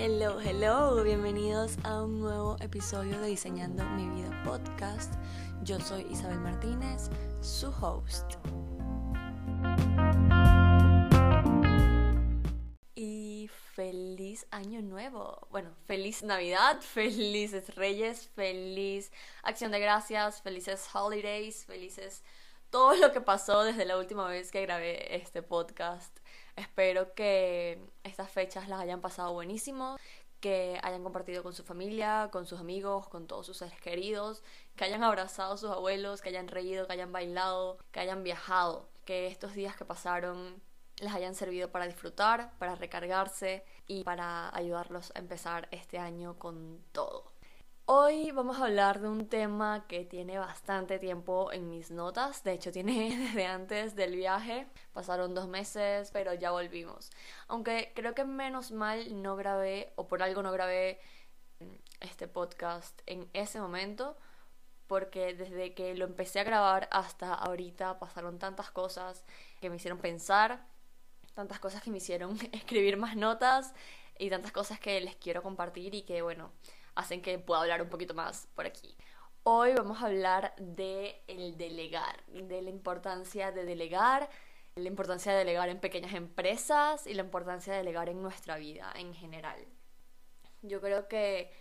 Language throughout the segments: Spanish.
Hello, hello, bienvenidos a un nuevo episodio de Diseñando mi vida podcast. Yo soy Isabel Martínez, su host. Y feliz año nuevo. Bueno, feliz Navidad, felices Reyes, feliz Acción de Gracias, felices holidays, felices todo lo que pasó desde la última vez que grabé este podcast. Espero que estas fechas las hayan pasado buenísimo, que hayan compartido con su familia, con sus amigos, con todos sus seres queridos, que hayan abrazado a sus abuelos, que hayan reído, que hayan bailado, que hayan viajado, que estos días que pasaron les hayan servido para disfrutar, para recargarse y para ayudarlos a empezar este año con todo. Hoy vamos a hablar de un tema que tiene bastante tiempo en mis notas, de hecho tiene desde antes del viaje, pasaron dos meses, pero ya volvimos. Aunque creo que menos mal no grabé, o por algo no grabé este podcast en ese momento, porque desde que lo empecé a grabar hasta ahorita pasaron tantas cosas que me hicieron pensar, tantas cosas que me hicieron escribir más notas y tantas cosas que les quiero compartir y que bueno hacen que pueda hablar un poquito más por aquí. Hoy vamos a hablar de el delegar, de la importancia de delegar, la importancia de delegar en pequeñas empresas y la importancia de delegar en nuestra vida en general. Yo creo que,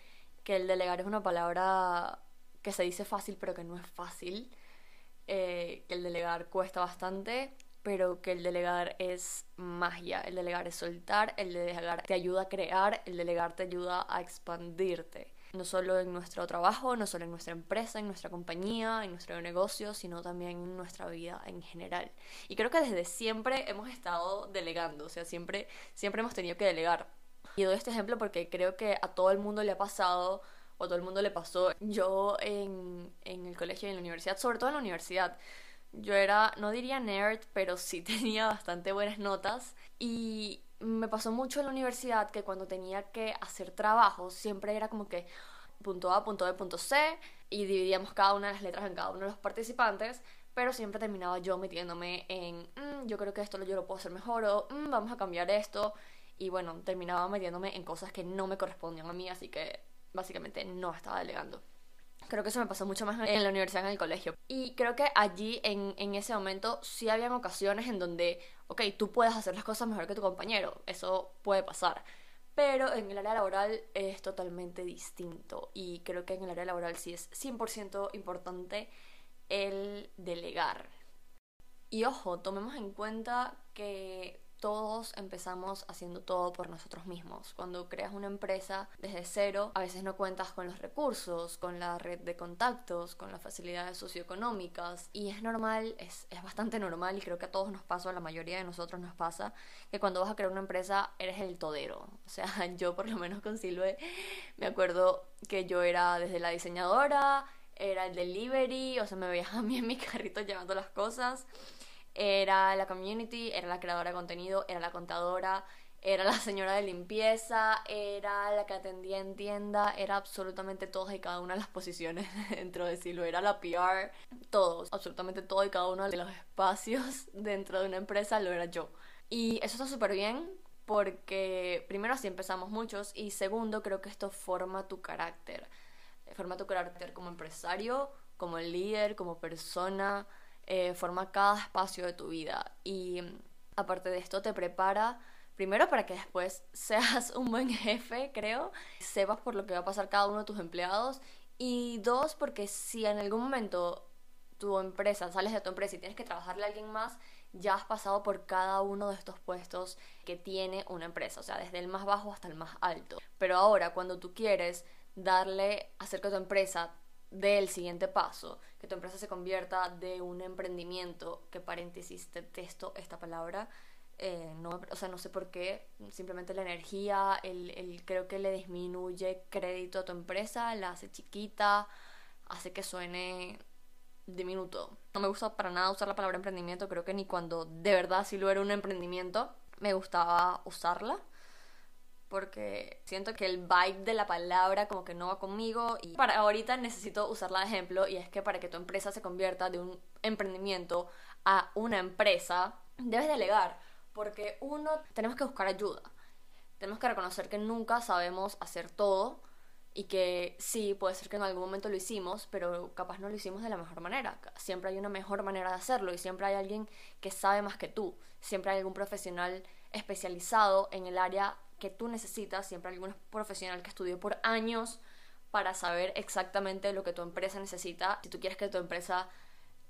que el delegar es una palabra que se dice fácil pero que no es fácil, eh, que el delegar cuesta bastante, pero que el delegar es magia, el delegar es soltar, el delegar te ayuda a crear, el delegar te ayuda a expandirte. No solo en nuestro trabajo, no solo en nuestra empresa, en nuestra compañía, en nuestro negocio, sino también en nuestra vida en general. Y creo que desde siempre hemos estado delegando, o sea, siempre, siempre hemos tenido que delegar. Y doy este ejemplo porque creo que a todo el mundo le ha pasado o a todo el mundo le pasó. Yo en, en el colegio y en la universidad, sobre todo en la universidad, yo era, no diría nerd, pero sí tenía bastante buenas notas. Y me pasó mucho en la universidad que cuando tenía que hacer trabajos, siempre era como que punto A, punto B, punto C, y dividíamos cada una de las letras en cada uno de los participantes, pero siempre terminaba yo metiéndome en, mm, yo creo que esto yo lo puedo hacer mejor, o mm, vamos a cambiar esto, y bueno, terminaba metiéndome en cosas que no me correspondían a mí, así que básicamente no estaba delegando. Creo que eso me pasó mucho más en la universidad en el colegio. Y creo que allí, en, en ese momento, sí habían ocasiones en donde, ok, tú puedes hacer las cosas mejor que tu compañero. Eso puede pasar. Pero en el área laboral es totalmente distinto. Y creo que en el área laboral sí es 100% importante el delegar. Y ojo, tomemos en cuenta que todos empezamos haciendo todo por nosotros mismos. Cuando creas una empresa desde cero, a veces no cuentas con los recursos, con la red de contactos, con las facilidades socioeconómicas. Y es normal, es, es bastante normal y creo que a todos nos pasa, a la mayoría de nosotros nos pasa, que cuando vas a crear una empresa eres el todero. O sea, yo por lo menos con Silve me acuerdo que yo era desde la diseñadora, era el delivery, o sea, me veía a mí en mi carrito llevando las cosas era la community, era la creadora de contenido, era la contadora, era la señora de limpieza, era la que atendía en tienda, era absolutamente todas y cada una de las posiciones dentro de Silo, era la PR, todos, absolutamente todo y cada uno de los espacios dentro de una empresa lo era yo. Y eso está súper bien porque primero así empezamos muchos y segundo creo que esto forma tu carácter, forma tu carácter como empresario, como líder, como persona, eh, forma cada espacio de tu vida y aparte de esto te prepara primero para que después seas un buen jefe, creo, sepas por lo que va a pasar cada uno de tus empleados y dos, porque si en algún momento tu empresa, sales de tu empresa y tienes que trabajarle a alguien más, ya has pasado por cada uno de estos puestos que tiene una empresa, o sea, desde el más bajo hasta el más alto. Pero ahora, cuando tú quieres darle, hacer que tu empresa del siguiente paso, que tu empresa se convierta de un emprendimiento, que paréntesis detesto esta palabra, eh, no, o sea, no sé por qué, simplemente la energía, el, el, creo que le disminuye crédito a tu empresa, la hace chiquita, hace que suene diminuto. No me gusta para nada usar la palabra emprendimiento, creo que ni cuando de verdad sí lo era un emprendimiento me gustaba usarla porque siento que el vibe de la palabra como que no va conmigo y para ahorita necesito usarla de ejemplo y es que para que tu empresa se convierta de un emprendimiento a una empresa debes delegar porque uno tenemos que buscar ayuda tenemos que reconocer que nunca sabemos hacer todo y que sí, puede ser que en algún momento lo hicimos, pero capaz no lo hicimos de la mejor manera. Siempre hay una mejor manera de hacerlo y siempre hay alguien que sabe más que tú. Siempre hay algún profesional especializado en el área que tú necesitas. Siempre algún profesional que estudió por años para saber exactamente lo que tu empresa necesita. Si tú quieres que tu empresa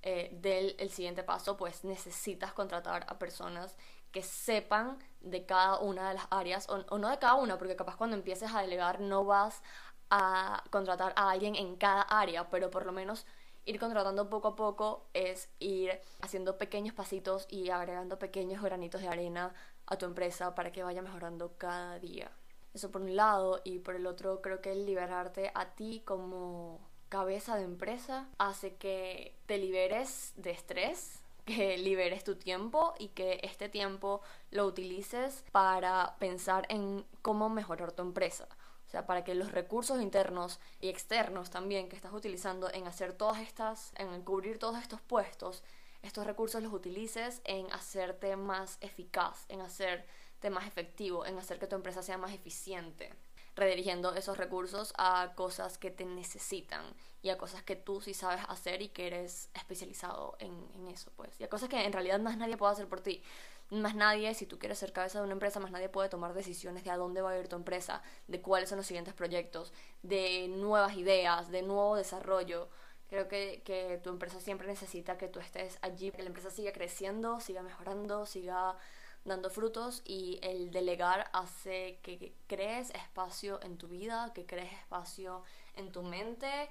eh, dé el siguiente paso, pues necesitas contratar a personas que sepan de cada una de las áreas, o, o, no de cada una, porque capaz cuando empieces a delegar no vas a contratar a alguien en cada área, pero por lo menos ir contratando poco a poco es ir haciendo pequeños pasitos y agregando pequeños granitos de arena a tu empresa para que vaya mejorando cada día. Eso por un lado y por el otro creo que el liberarte a ti como cabeza de empresa hace que te liberes de estrés, que liberes tu tiempo y que este tiempo lo utilices para pensar en cómo mejorar tu empresa. O sea, para que los recursos internos y externos también que estás utilizando en hacer todas estas, en cubrir todos estos puestos, estos recursos los utilices en hacerte más eficaz, en hacerte más efectivo, en hacer que tu empresa sea más eficiente, redirigiendo esos recursos a cosas que te necesitan y a cosas que tú sí sabes hacer y que eres especializado en, eso, pues, y a cosas que en realidad más nadie puede hacer por ti más nadie, si tú quieres ser cabeza de una empresa, más nadie puede tomar decisiones de a dónde va a ir tu empresa, de cuáles son los siguientes proyectos, de nuevas ideas, de nuevo desarrollo. Creo que, que tu empresa siempre necesita que tú estés allí, que la empresa siga creciendo, siga mejorando, siga dando frutos y el delegar hace que crees espacio en tu vida, que crees espacio en tu mente,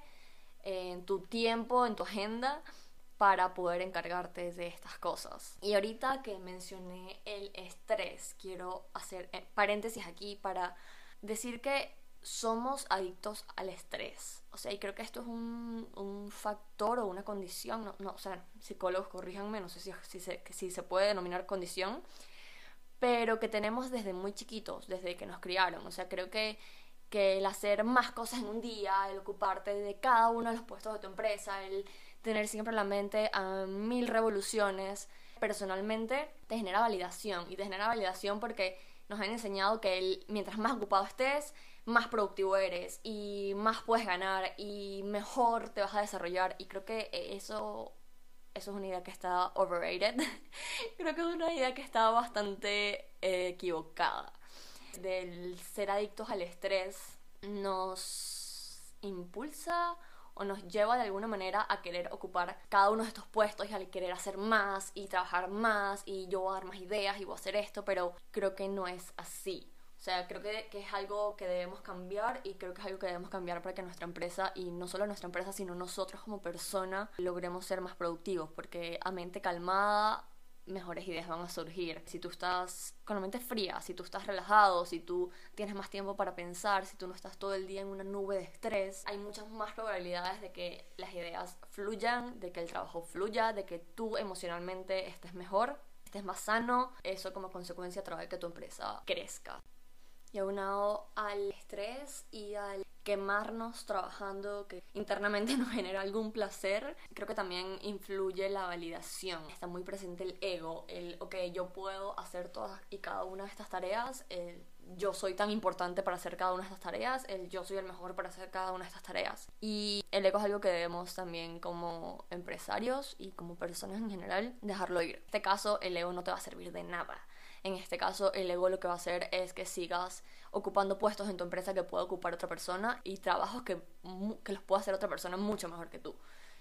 en tu tiempo, en tu agenda para poder encargarte de estas cosas. Y ahorita que mencioné el estrés, quiero hacer eh, paréntesis aquí para decir que somos adictos al estrés. O sea, y creo que esto es un, un factor o una condición, no, no, o sea, psicólogos corríjanme, no sé si, si, se, si se puede denominar condición, pero que tenemos desde muy chiquitos, desde que nos criaron. O sea, creo que, que el hacer más cosas en un día, el ocuparte de cada uno de los puestos de tu empresa, el tener siempre la mente a mil revoluciones, personalmente te genera validación. Y te genera validación porque nos han enseñado que el, mientras más ocupado estés, más productivo eres y más puedes ganar y mejor te vas a desarrollar. Y creo que eso, eso es una idea que está overrated. creo que es una idea que está bastante eh, equivocada. Del ser adictos al estrés nos impulsa o nos lleva de alguna manera a querer ocupar cada uno de estos puestos y al querer hacer más y trabajar más y yo voy a dar más ideas y voy a hacer esto, pero creo que no es así. O sea, creo que, que, es algo que debemos cambiar y creo que es algo que debemos cambiar para que nuestra empresa, y no solo nuestra empresa, sino nosotros como persona, logremos ser más productivos, porque a mente calmada mejores ideas van a surgir. Si tú estás con la mente fría, si tú estás relajado, si tú tienes más tiempo para pensar, si tú no estás todo el día en una nube de estrés, hay muchas más probabilidades de que las ideas fluyan, de que el trabajo fluya, de que tú emocionalmente estés mejor, estés más sano. Eso como consecuencia trae que tu empresa crezca. Y aunado al estrés y al quemarnos trabajando que internamente nos genera algún placer, creo que también influye la validación. Está muy presente el ego, el, ok, yo puedo hacer todas y cada una de estas tareas, el yo soy tan importante para hacer cada una de estas tareas, el yo soy el mejor para hacer cada una de estas tareas. Y el ego es algo que debemos también como empresarios y como personas en general dejarlo ir. En este caso, el ego no te va a servir de nada. En este caso, el ego lo que va a hacer es que sigas ocupando puestos en tu empresa que pueda ocupar otra persona y trabajos que, que los pueda hacer otra persona mucho mejor que tú.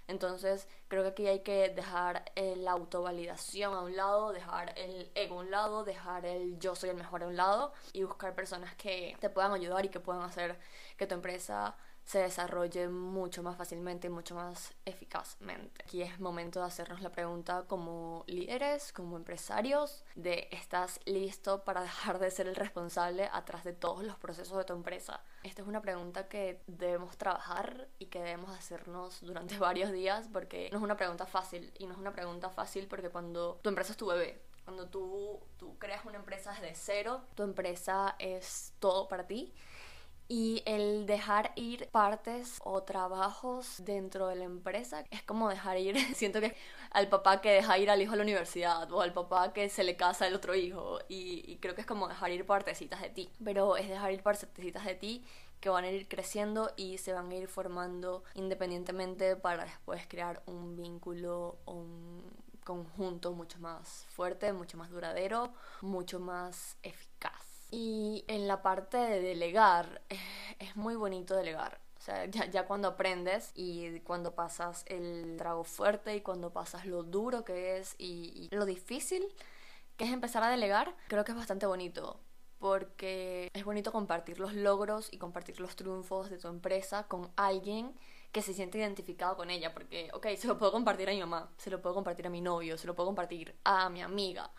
Entonces, creo que aquí hay que dejar la autovalidación a un lado, dejar el ego a un lado, dejar el yo soy el mejor a un lado y buscar personas que te puedan ayudar y que puedan hacer que tu empresa se desarrolle mucho más fácilmente y mucho más eficazmente. Aquí es momento de hacernos la pregunta como líderes, como empresarios, de ¿estás listo para dejar de ser el responsable atrás de todos los procesos de tu empresa? Esta es una pregunta que debemos trabajar y que debemos hacernos durante varios días porque no es una pregunta fácil y no es una pregunta fácil porque cuando tu empresa es tu bebé, cuando tú, tú creas una empresa desde cero, tu empresa es todo para ti Y el dejar ir partes o trabajos dentro de la empresa es como dejar ir, siento que al papá que deja ir al hijo a la universidad o al papá que se le casa el otro hijo y, creo que es como dejar ir partecitas de ti, pero es dejar ir partecitas de ti que van a ir creciendo y se van a ir formando independientemente para después crear un vínculo un conjunto mucho más fuerte, mucho más duradero, mucho más eficaz. Y en la parte de delegar, eh, es muy bonito delegar. O sea, ya, cuando aprendes y cuando pasas el trago fuerte y cuando pasas lo duro que es y, y lo difícil que es empezar a delegar, creo que es bastante bonito porque es bonito compartir los logros y compartir los triunfos de tu empresa con alguien que se siente identificado con ella, porque, ok, se lo puedo compartir a mi mamá, se lo puedo compartir a mi novio, se lo puedo compartir a mi amiga,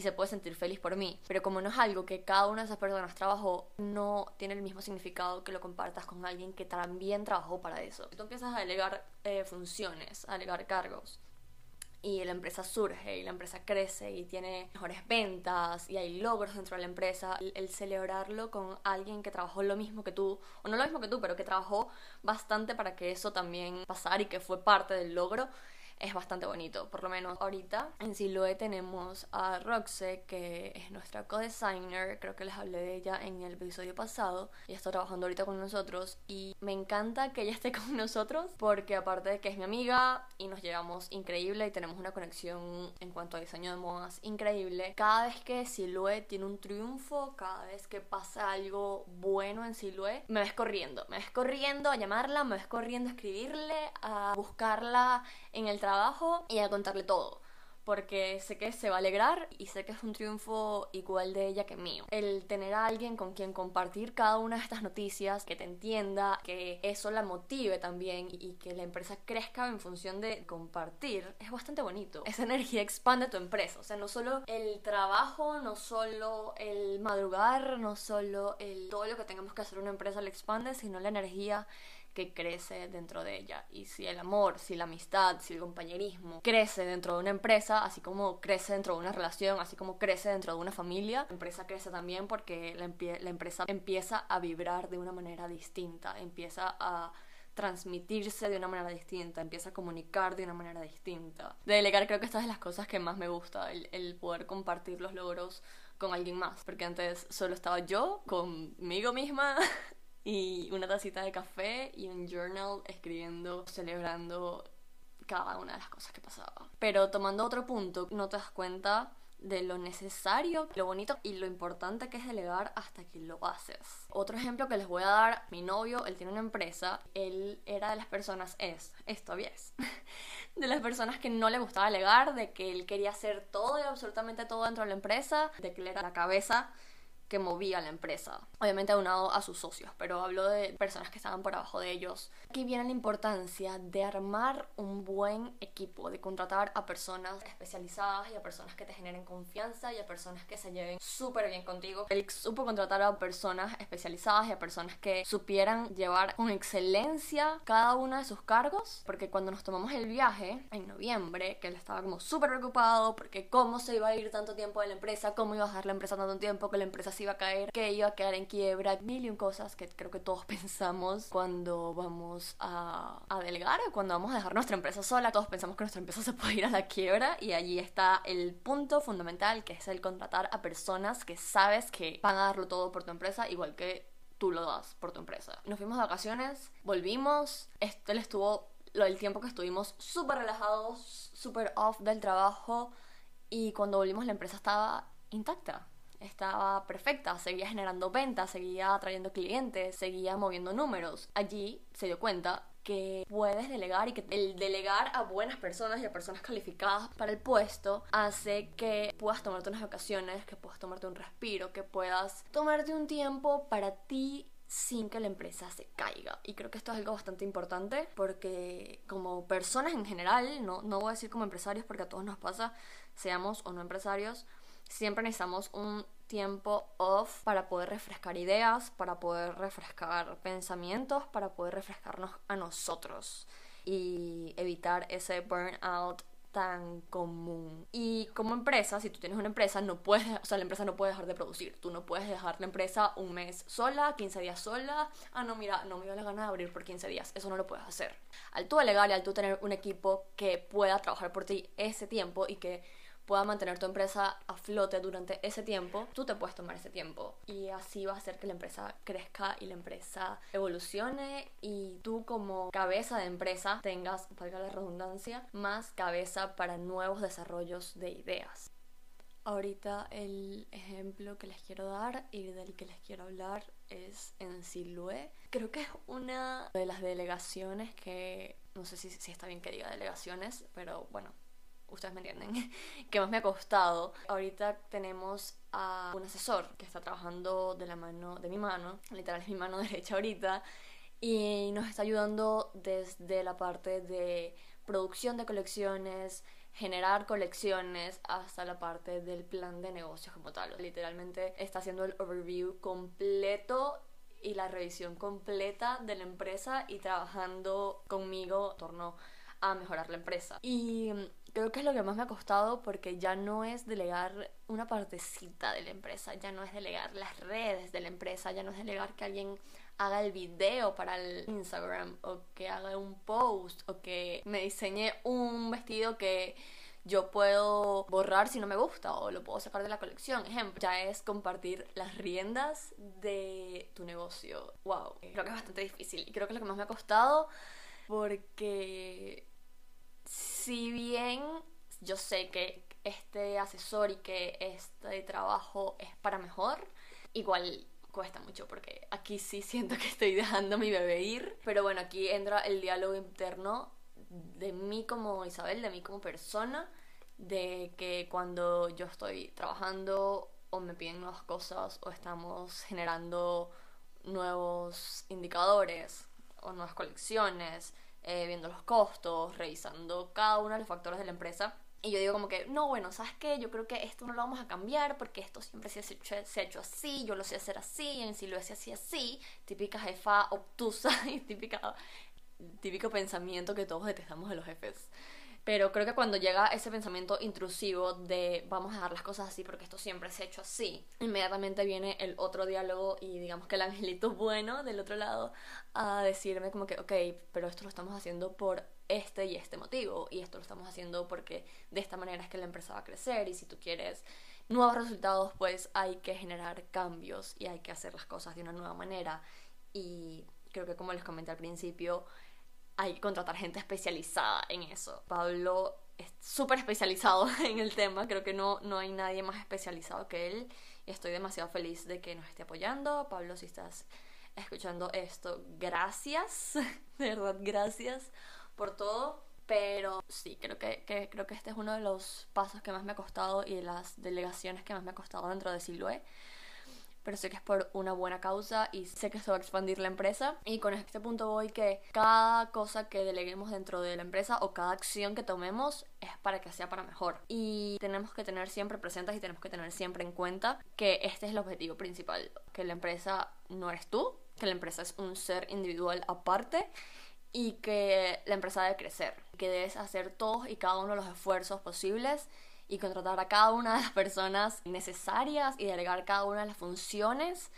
y se puede sentir feliz por mí. Pero como no es algo que cada una de esas personas trabajó, no tiene el mismo significado que lo compartas con alguien que también trabajó para eso. Tú empiezas a delegar eh, funciones, a delegar cargos. Y la empresa surge y la empresa crece y tiene mejores ventas y hay logros dentro de la empresa. El, el celebrarlo con alguien que trabajó lo mismo que tú, o no lo mismo que tú, pero que trabajó bastante para que eso también pasara y que fue parte del logro, es bastante bonito. Por lo menos ahorita en Siloe tenemos a Roxe, que es nuestra co-designer. Creo que les hablé de ella en el episodio pasado. Ella está trabajando ahorita con nosotros y me encanta que ella esté con nosotros porque aparte de que es mi amiga y nos llevamos increíble y tenemos una conexión en cuanto a diseño de modas increíble, cada vez que Siloe tiene un triunfo, cada vez que pasa algo bueno en Siloe, me ves corriendo. Me ves corriendo a llamarla, me ves corriendo a escribirle, a buscarla en el trabajo trabajo y a contarle todo porque sé que se va a alegrar y sé que es un triunfo igual de ella que mío. El tener a alguien con quien compartir cada una de estas noticias, que te entienda, que eso la motive también y que la empresa crezca en función de compartir, es bastante bonito. Esa energía expande tu empresa, o sea, no solo el trabajo, no solo el madrugar, no solo el todo lo que tengamos que hacer una empresa le expande, sino la energía que crece dentro de ella. Y si el amor, si la amistad, si el compañerismo crece dentro de una empresa, así como crece dentro de una relación, así como crece dentro de una familia, la empresa crece también porque la, empresa empieza a vibrar de una manera distinta, empieza a transmitirse de una manera distinta, empieza a comunicar de una manera distinta. De delegar creo que esta es de las cosas que más me gusta, el, poder compartir los logros con alguien más, porque antes solo estaba yo conmigo misma y una tacita de café y un journal escribiendo, celebrando cada una de las cosas que pasaba. Pero tomando otro punto, no te das cuenta de lo necesario, lo bonito y lo importante que es delegar hasta que lo haces. Otro ejemplo que les voy a dar, mi novio, él tiene una empresa, él era de las personas, es, esto todavía es, de las personas que no le gustaba delegar, de que él quería hacer todo y absolutamente todo dentro de la empresa, de que él era la cabeza que movía la empresa. Obviamente aunado a sus socios, pero hablo de personas que estaban por abajo de ellos. Aquí viene la importancia de armar un buen equipo, de contratar a personas especializadas y a personas que te generen confianza y a personas que se lleven súper bien contigo. Él supo contratar a personas especializadas y a personas que supieran llevar con excelencia cada uno de sus cargos, porque cuando nos tomamos el viaje en noviembre, que él estaba como súper preocupado porque cómo se iba a ir tanto tiempo de la empresa, cómo iba a dejar la empresa tanto tiempo, que la empresa iba a caer, que iba a quedar en quiebra, mil y un cosas que creo que todos pensamos cuando vamos a, a delegar, cuando vamos a dejar nuestra empresa sola, todos pensamos que nuestra empresa se puede ir a la quiebra y allí está el punto fundamental que es el contratar a personas que sabes que van a darlo todo por tu empresa, igual que tú lo das por tu empresa. Nos fuimos de vacaciones, volvimos, él estuvo del tiempo que estuvimos súper relajados, súper off del trabajo y cuando volvimos la empresa estaba intacta estaba perfecta, seguía generando ventas, seguía atrayendo clientes, seguía moviendo números. Allí se dio cuenta que puedes delegar y que el delegar a buenas personas y a personas calificadas para el puesto hace que puedas tomarte unas vacaciones, que puedas tomarte un respiro, que puedas tomarte un tiempo para ti sin que la empresa se caiga. Y creo que esto es algo bastante importante porque como personas en general, no, no voy a decir como empresarios porque a todos nos pasa, seamos o no empresarios, siempre necesitamos un tiempo off para poder refrescar ideas, para poder refrescar pensamientos, para poder refrescarnos a nosotros y evitar ese burnout tan común. Y como empresa, si tú tienes una empresa, no puedes, o sea, la empresa no puede dejar de producir. Tú no puedes dejar la empresa un mes sola, 15 días sola. Ah, no, mira, no me dio la gana de abrir por 15 días. Eso no lo puedes hacer. Al tú delegar y al tú tener un equipo que pueda trabajar por ti ese tiempo y que pueda mantener tu empresa a flote durante ese tiempo, tú te puedes tomar ese tiempo. Y así va a hacer que la empresa crezca y la empresa evolucione y tú como cabeza de empresa tengas, valga la redundancia, más cabeza para nuevos desarrollos de ideas. Ahorita el ejemplo que les quiero dar y del que les quiero hablar es en Silhouette. Creo que es una de las delegaciones que, no sé si, si está bien que diga delegaciones, pero bueno, ustedes me entienden, que más me ha costado. Ahorita tenemos a un asesor que está trabajando de la mano, de mi mano, literal es mi mano derecha ahorita, y nos está ayudando desde la parte de producción de colecciones, generar colecciones hasta la parte del plan de negocios como tal. Literalmente está haciendo el overview completo y la revisión completa de la empresa y trabajando conmigo en torno a mejorar la empresa. Y creo que es lo que más me ha costado porque ya no es delegar una partecita de la empresa, ya no es delegar las redes de la empresa, ya no es delegar que alguien haga el video para el Instagram o que haga un post o que me diseñe un vestido que yo puedo borrar si no me gusta o lo puedo sacar de la colección. Ejemplo, ya es compartir las riendas de tu negocio. Wow, creo que es bastante difícil y creo que es lo que más me ha costado porque si bien yo sé que este asesor y que este trabajo es para mejor, igual cuesta mucho porque aquí sí siento que estoy dejando a mi bebé ir. Pero bueno, aquí entra el diálogo interno de mí como Isabel, de mí como persona, de que cuando yo estoy trabajando o me piden nuevas cosas o estamos generando nuevos indicadores o nuevas colecciones, eh, viendo los costos, revisando cada uno de los factores de la empresa. Y yo digo como que, no, bueno, ¿sabes qué? Yo creo que esto no lo vamos a cambiar porque esto siempre se ha hecho, se ha hecho así, yo lo sé hacer así, en sí lo hace así, así. Típica jefa obtusa y típica, típico pensamiento que todos detestamos de los jefes. Pero creo que cuando llega ese pensamiento intrusivo de vamos a dejar las cosas así porque esto siempre se ha hecho así, inmediatamente viene el otro diálogo y digamos que el angelito bueno del otro lado a decirme como que, ok, pero esto lo estamos haciendo por este y este motivo y esto lo estamos haciendo porque de esta manera es que la empresa va a crecer y si tú quieres nuevos resultados pues hay que generar cambios y hay que hacer las cosas de una nueva manera. Y creo que como les comenté al principio hay que contratar gente especializada en eso. Pablo es súper especializado en el tema, creo que no, no hay nadie más especializado que él estoy demasiado feliz de que nos esté apoyando. Pablo, si estás escuchando esto, gracias, de verdad, gracias por todo. Pero sí, creo que, que, creo que este es uno de los pasos que más me ha costado y de las delegaciones que más me ha costado dentro de Silhouette pero sé que es por una buena causa y sé que esto va a expandir la empresa. Y con este punto voy que cada cosa que deleguemos dentro de la empresa o cada acción que tomemos es para que sea para mejor. Y tenemos que tener siempre presentes y tenemos que tener siempre en cuenta que este es el objetivo principal, que la empresa no eres tú, que la empresa es un ser individual aparte y que la empresa debe crecer, que debes hacer todos y cada uno de los esfuerzos posibles y contratar a cada una de las personas necesarias y delegar cada una de las funciones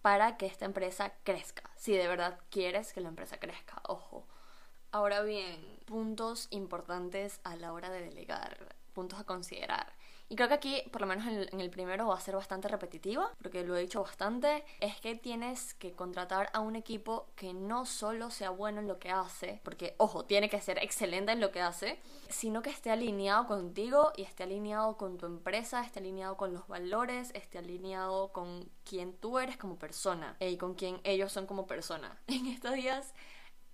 para que esta empresa crezca. Si de verdad quieres que la empresa crezca, ojo. Ahora bien, puntos importantes a la hora de delegar, puntos a considerar. Y creo que aquí, por lo menos en el, primero, va a ser bastante repetitiva, porque lo he dicho bastante, es que tienes que contratar a un equipo que no solo sea bueno en lo que hace, porque, ojo, tiene que ser excelente en lo que hace, sino que esté alineado contigo y esté alineado con tu empresa, esté alineado con los valores, esté alineado con quien tú eres como persona y con quien ellos son como persona. En estos días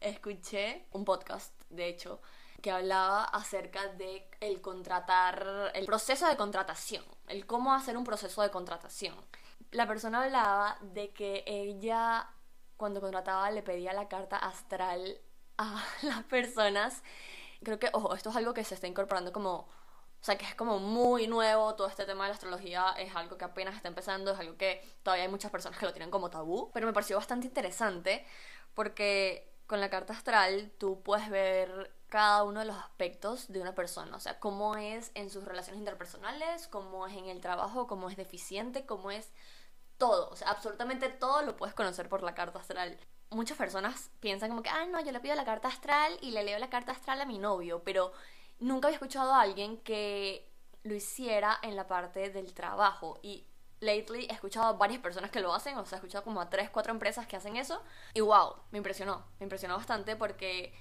escuché un podcast, de hecho, que hablaba acerca de el contratar, el proceso de contratación, el cómo hacer un proceso de contratación. La persona hablaba de que ella cuando contrataba le pedía la carta astral a las personas. Creo que, ojo, esto es algo que se está incorporando como o sea, que es como muy nuevo todo este tema de la astrología, es algo que apenas está empezando, es algo que todavía hay muchas personas que lo tienen como tabú, pero me pareció bastante interesante porque con la carta astral tú puedes ver cada uno de los aspectos de una persona, o sea, cómo es en sus relaciones interpersonales, cómo es en el trabajo, cómo es deficiente, cómo es todo, o sea, absolutamente todo lo puedes conocer por la carta astral. Muchas personas piensan como que, ah, no, yo le pido la carta astral y le leo la carta astral a mi novio, pero nunca había escuchado a alguien que lo hiciera en la parte del trabajo y lately he escuchado a varias personas que lo hacen, o sea, he escuchado como a 3, 4 empresas que hacen eso y wow, me impresionó, me impresionó bastante porque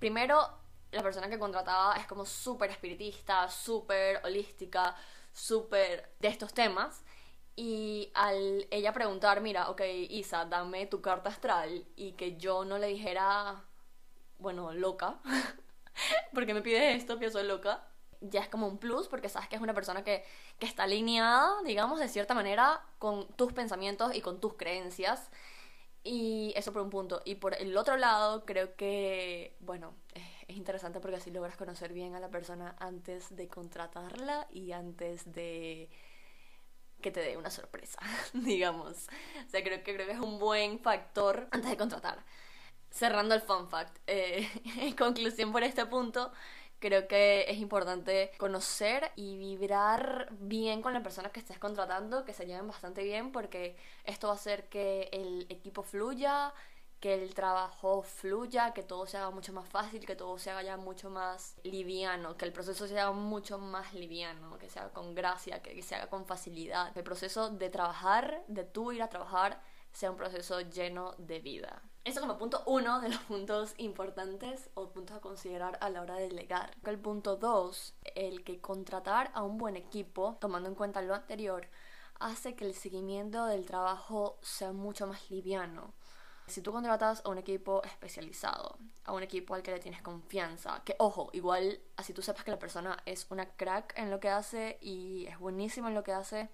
primero la persona que contrataba es como súper espiritista, súper holística, súper de estos temas. Y al ella preguntar, mira, ok, Isa, dame tu carta astral y que yo no le dijera, bueno, loca, porque me pide esto, que soy loca, ya es como un plus porque sabes que es una persona que, que está alineada, digamos, de cierta manera con tus pensamientos y con tus creencias. Y eso por un punto. Y por el otro lado, creo que, bueno, es interesante porque así logras conocer bien a la persona antes de contratarla y antes de que te dé una sorpresa, digamos. O sea, creo que creo que es un buen factor antes de contratar. Cerrando el fun fact, eh, en conclusión por este punto, creo que es importante conocer y vibrar bien con la persona que estés contratando, que se lleven bastante bien, porque esto va a hacer que el equipo fluya, que el trabajo fluya, que todo se haga mucho más fácil, que todo se haga ya mucho más liviano, que el proceso se haga mucho más liviano, que se haga con gracia, que se haga con facilidad. El proceso de trabajar, de tú ir a trabajar, sea un proceso lleno de vida. Eso como punto uno de los puntos importantes o puntos a considerar a la hora de delegar. El punto dos, el que contratar a un buen equipo, tomando en cuenta lo anterior, hace que el seguimiento del trabajo sea mucho más liviano si tú contratas a un equipo especializado, a un equipo al que le tienes confianza, que ojo, igual así tú sepas que la persona es una crack en lo que hace y es buenísima en lo que hace,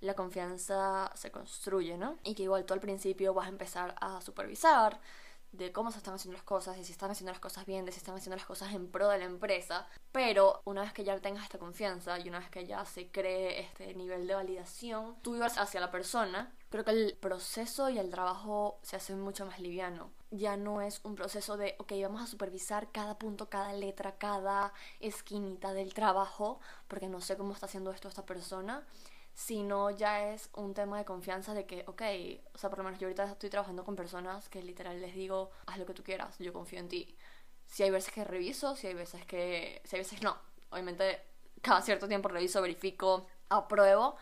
la confianza se construye, ¿no? Y que igual tú al principio vas a empezar a supervisar, de cómo se están haciendo las cosas, de si están haciendo las cosas bien, de si están haciendo las cosas en pro de la empresa. Pero una vez que ya tengas esta confianza y una vez que ya se cree este nivel de validación, tú ibas hacia la persona, creo que el proceso y el trabajo se hacen mucho más liviano. Ya no es un proceso de, ok, vamos a supervisar cada punto, cada letra, cada esquinita del trabajo, porque no sé cómo está haciendo esto esta persona sino ya es un tema de confianza de que, ok, o sea, por lo menos yo ahorita estoy trabajando con personas que literal les digo, haz lo que tú quieras, yo confío en ti. Si hay veces que reviso, si hay veces que, si hay veces no, obviamente cada cierto tiempo reviso, verifico, apruebo,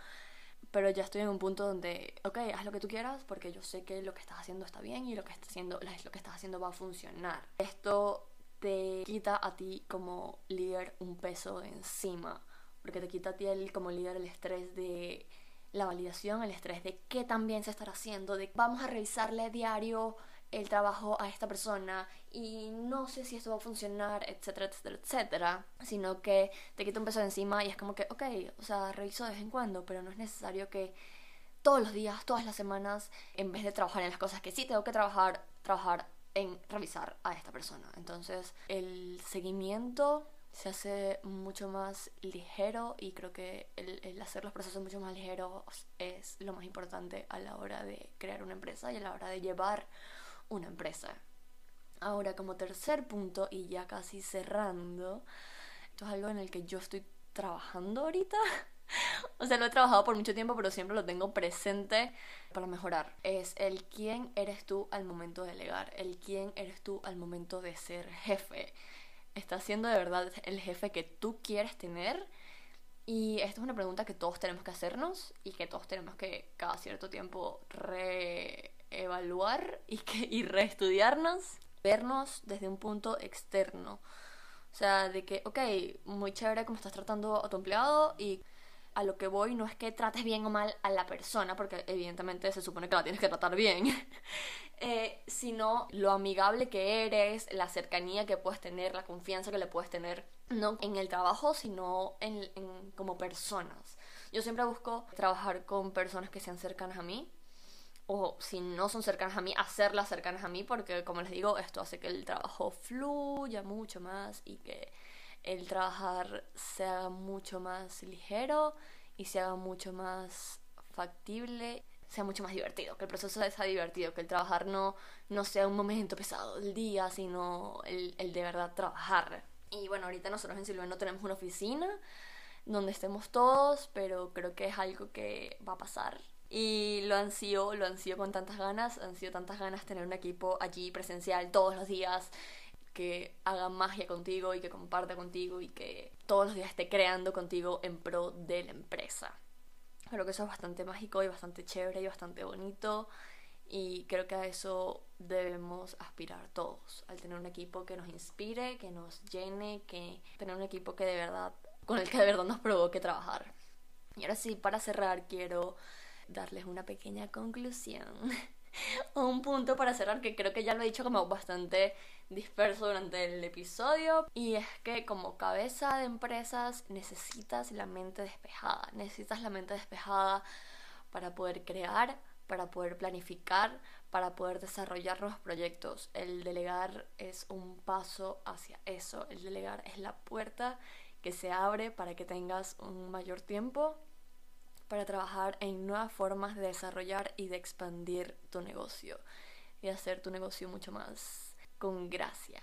pero ya estoy en un punto donde, ok, haz lo que tú quieras porque yo sé que lo que estás haciendo está bien y lo que, estás haciendo, lo que estás haciendo va a funcionar. Esto te quita a ti como líder un peso encima porque te quita a ti el, como líder el estrés de la validación, el estrés de qué también se estará haciendo, de vamos a revisarle diario el trabajo a esta persona y no sé si esto va a funcionar, etcétera, etcétera, etcétera, sino que te quita un peso de encima y es como que, ok, o sea, reviso de vez en cuando, pero no es necesario que todos los días, todas las semanas, en vez de trabajar en las cosas que sí tengo que trabajar, trabajar en revisar a esta persona. Entonces, el seguimiento se hace mucho más ligero y creo que el, hacer los procesos mucho más ligeros es lo más importante a la hora de crear una empresa y a la hora de llevar una empresa. Ahora, como tercer punto y ya casi cerrando, esto es algo en el que yo estoy trabajando ahorita. o sea, lo he trabajado por mucho tiempo, pero siempre lo tengo presente para mejorar. Es el quién eres tú al momento de delegar, el quién eres tú al momento de ser jefe ¿Estás siendo de verdad el jefe que tú quieres tener? Y esta es una pregunta que todos tenemos que hacernos y que todos tenemos que cada cierto tiempo reevaluar y, y reestudiarnos, vernos desde un punto externo. O sea, de que, ok, muy chévere cómo estás tratando a tu empleado y a lo que voy no es que trates bien o mal a la persona, porque evidentemente se supone que la tienes que tratar bien, eh, sino lo amigable que eres, la cercanía que puedes tener, la confianza que le puedes tener, no en el trabajo, sino en, en, como personas. Yo siempre busco trabajar con personas que sean cercanas a mí, o si no son cercanas a mí, hacerlas cercanas a mí, porque como les digo, esto hace que el trabajo fluya mucho más y que el trabajar se haga mucho más ligero y se haga mucho más factible, sea mucho más divertido, que el proceso sea divertido, que el trabajar no, no sea un momento pesado del día, sino el, el de verdad trabajar. Y bueno, ahorita nosotros en Silvia no tenemos una oficina donde estemos todos, pero creo que es algo que va a pasar. Y lo han sido, lo han sido con tantas ganas, han sido tantas ganas tener un equipo allí presencial todos los días, que haga magia contigo y que comparta contigo y que todos los días esté creando contigo en pro de la empresa. Creo que eso es bastante mágico y bastante chévere y bastante bonito y creo que a eso debemos aspirar todos, al tener un equipo que nos inspire, que nos llene, que tener un equipo que de verdad, con el que de verdad nos provoque trabajar. Y ahora sí, para cerrar, quiero darles una pequeña conclusión un punto para cerrar que creo que ya lo he dicho como bastante disperso durante el episodio y es que como cabeza de empresas necesitas la mente despejada, necesitas la mente despejada para poder crear, para poder planificar, para poder desarrollar nuevos proyectos. El delegar es un paso hacia eso, el delegar es la puerta que se abre para que tengas un mayor tiempo para trabajar en nuevas formas de desarrollar y de expandir tu negocio y hacer tu negocio mucho más con gracia.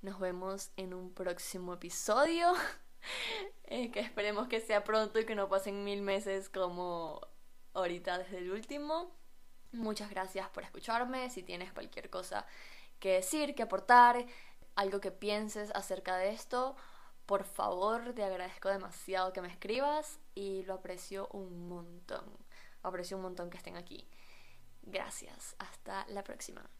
Nos vemos en un próximo episodio. Eh, que esperemos que sea pronto y que no pasen mil meses como ahorita desde el último. Muchas gracias por escucharme. Si tienes cualquier cosa que decir, que aportar, algo que pienses acerca de esto, por favor, te agradezco demasiado que me escribas y lo aprecio un montón. Aprecio un montón que estén aquí. Gracias. Hasta la próxima.